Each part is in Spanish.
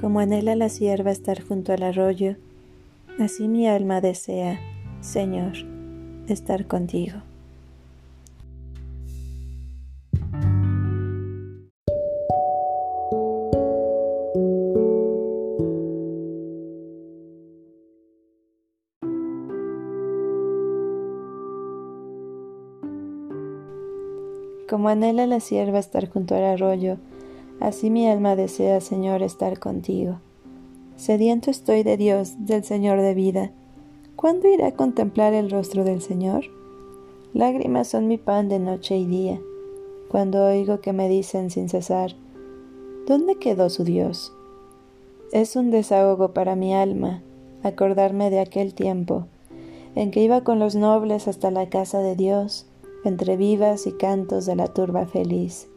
como anhela la sierva estar junto al arroyo, así mi alma desea, Señor, estar contigo. Como anhela la sierva estar junto al arroyo, Así mi alma desea, Señor, estar contigo. Sediento estoy de Dios, del Señor de vida. ¿Cuándo iré a contemplar el rostro del Señor? Lágrimas son mi pan de noche y día, cuando oigo que me dicen sin cesar, ¿dónde quedó su Dios? Es un desahogo para mi alma acordarme de aquel tiempo en que iba con los nobles hasta la casa de Dios, entre vivas y cantos de la turba feliz.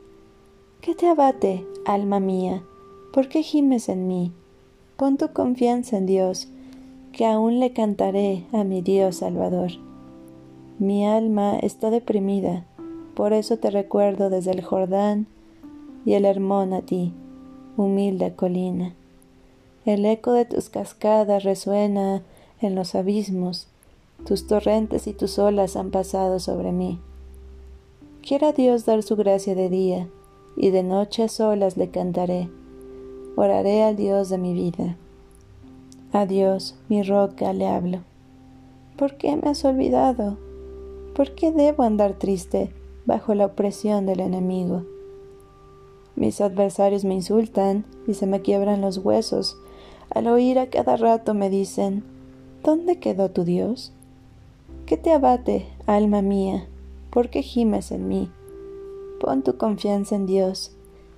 ¿Qué te abate, alma mía? ¿Por qué gimes en mí? Pon tu confianza en Dios, que aún le cantaré a mi Dios Salvador. Mi alma está deprimida, por eso te recuerdo desde el Jordán y el Hermón a ti, humilde colina. El eco de tus cascadas resuena en los abismos, tus torrentes y tus olas han pasado sobre mí. Quiera Dios dar su gracia de día, y de noche a solas le cantaré. Oraré al Dios de mi vida. A Dios, mi roca, le hablo. ¿Por qué me has olvidado? ¿Por qué debo andar triste bajo la opresión del enemigo? Mis adversarios me insultan y se me quiebran los huesos. Al oír a cada rato me dicen, ¿dónde quedó tu Dios? ¿Qué te abate, alma mía? ¿Por qué gimes en mí? Pon tu confianza en Dios,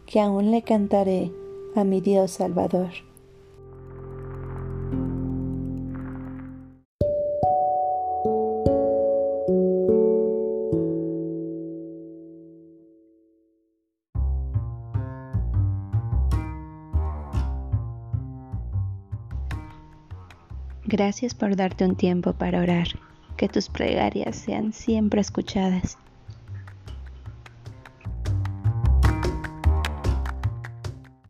que aún le cantaré a mi Dios Salvador. Gracias por darte un tiempo para orar. Que tus plegarias sean siempre escuchadas.